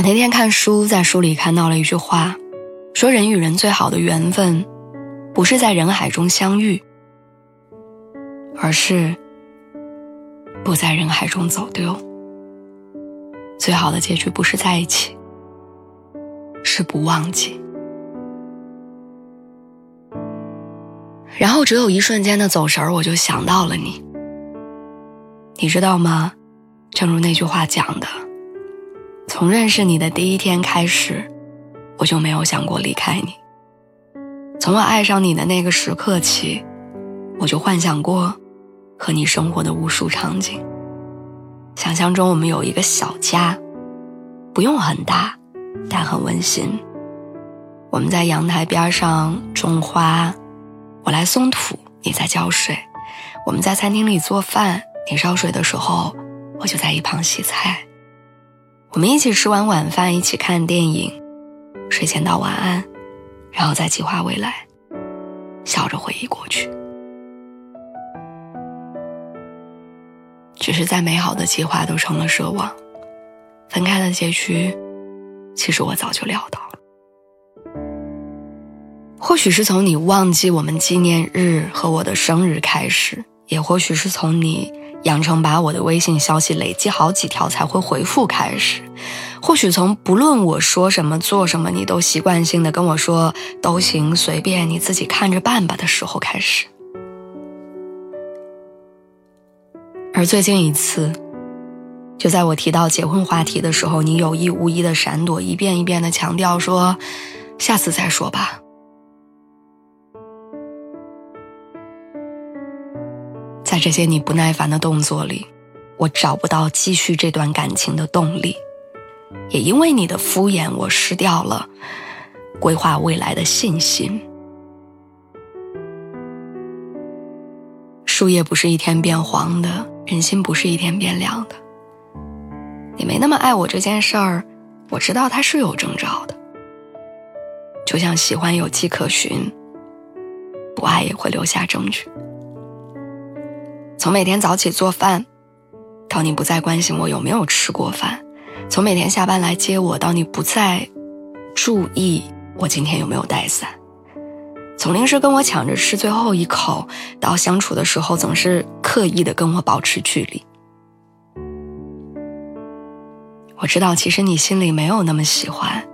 我那天看书，在书里看到了一句话，说人与人最好的缘分，不是在人海中相遇，而是不在人海中走丢。最好的结局不是在一起，是不忘记。然后只有一瞬间的走神儿，我就想到了你。你知道吗？正如那句话讲的。从认识你的第一天开始，我就没有想过离开你。从我爱上你的那个时刻起，我就幻想过和你生活的无数场景。想象中我们有一个小家，不用很大，但很温馨。我们在阳台边上种花，我来松土，你在浇水。我们在餐厅里做饭，你烧水的时候，我就在一旁洗菜。我们一起吃完晚饭，一起看电影，睡前道晚安，然后再计划未来，笑着回忆过去。只是再美好的计划都成了奢望，分开的结局，其实我早就料到了。或许是从你忘记我们纪念日和我的生日开始，也或许是从你。养成把我的微信消息累积好几条才会回复开始，或许从不论我说什么做什么，你都习惯性的跟我说都行随便你自己看着办吧的时候开始。而最近一次，就在我提到结婚话题的时候，你有意无意的闪躲，一遍一遍的强调说下次再说吧。在这些你不耐烦的动作里，我找不到继续这段感情的动力，也因为你的敷衍，我失掉了规划未来的信心。树叶不是一天变黄的，人心不是一天变凉的。你没那么爱我这件事儿，我知道它是有征兆的，就像喜欢有迹可循，不爱也会留下证据。从每天早起做饭，到你不再关心我有没有吃过饭；从每天下班来接我，到你不再注意我今天有没有带伞；从临时跟我抢着吃最后一口，到相处的时候总是刻意的跟我保持距离。我知道，其实你心里没有那么喜欢，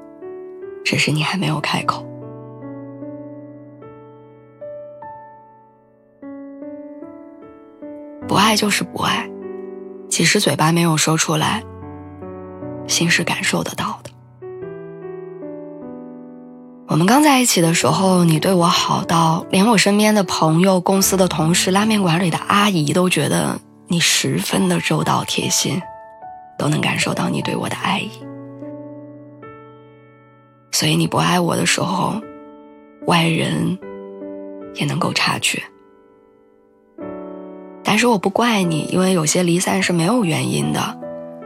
只是你还没有开口。不爱就是不爱，即使嘴巴没有说出来，心是感受得到的。我们刚在一起的时候，你对我好到连我身边的朋友、公司的同事、拉面馆里的阿姨都觉得你十分的周到贴心，都能感受到你对我的爱意。所以你不爱我的时候，外人也能够察觉。但是我不怪你，因为有些离散是没有原因的，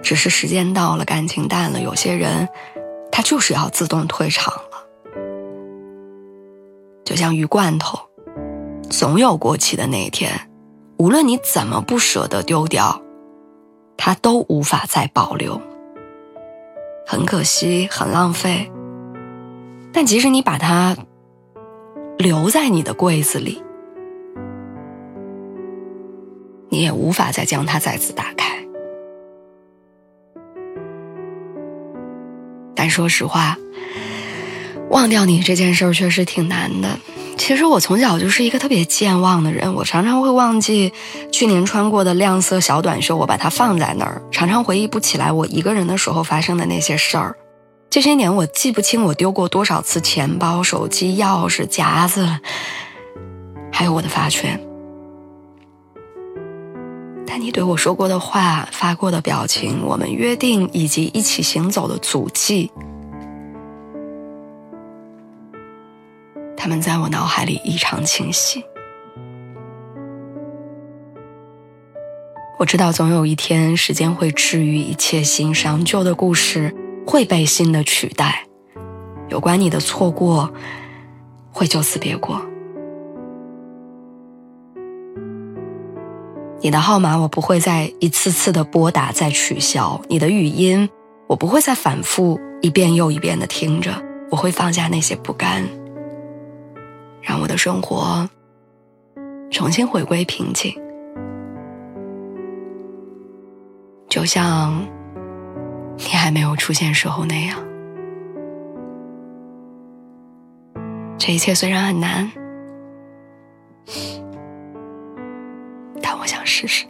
只是时间到了，感情淡了。有些人，他就是要自动退场了。就像鱼罐头，总有过期的那一天，无论你怎么不舍得丢掉，它都无法再保留。很可惜，很浪费。但即使你把它留在你的柜子里。也无法再将它再次打开。但说实话，忘掉你这件事儿确实挺难的。其实我从小就是一个特别健忘的人，我常常会忘记去年穿过的亮色小短袖，我把它放在那儿，常常回忆不起来我一个人的时候发生的那些事儿。这些年我记不清我丢过多少次钱包、手机、钥匙、夹子，还有我的发圈。但你对我说过的话、发过的表情、我们约定以及一起行走的足迹，他们在我脑海里异常清晰。我知道，总有一天，时间会治愈一切心伤，旧的故事会被新的取代，有关你的错过会就此别过。你的号码我不会再一次次的拨打再取消，你的语音我不会再反复一遍又一遍的听着，我会放下那些不甘，让我的生活重新回归平静，就像你还没有出现时候那样。这一切虽然很难。我想试试。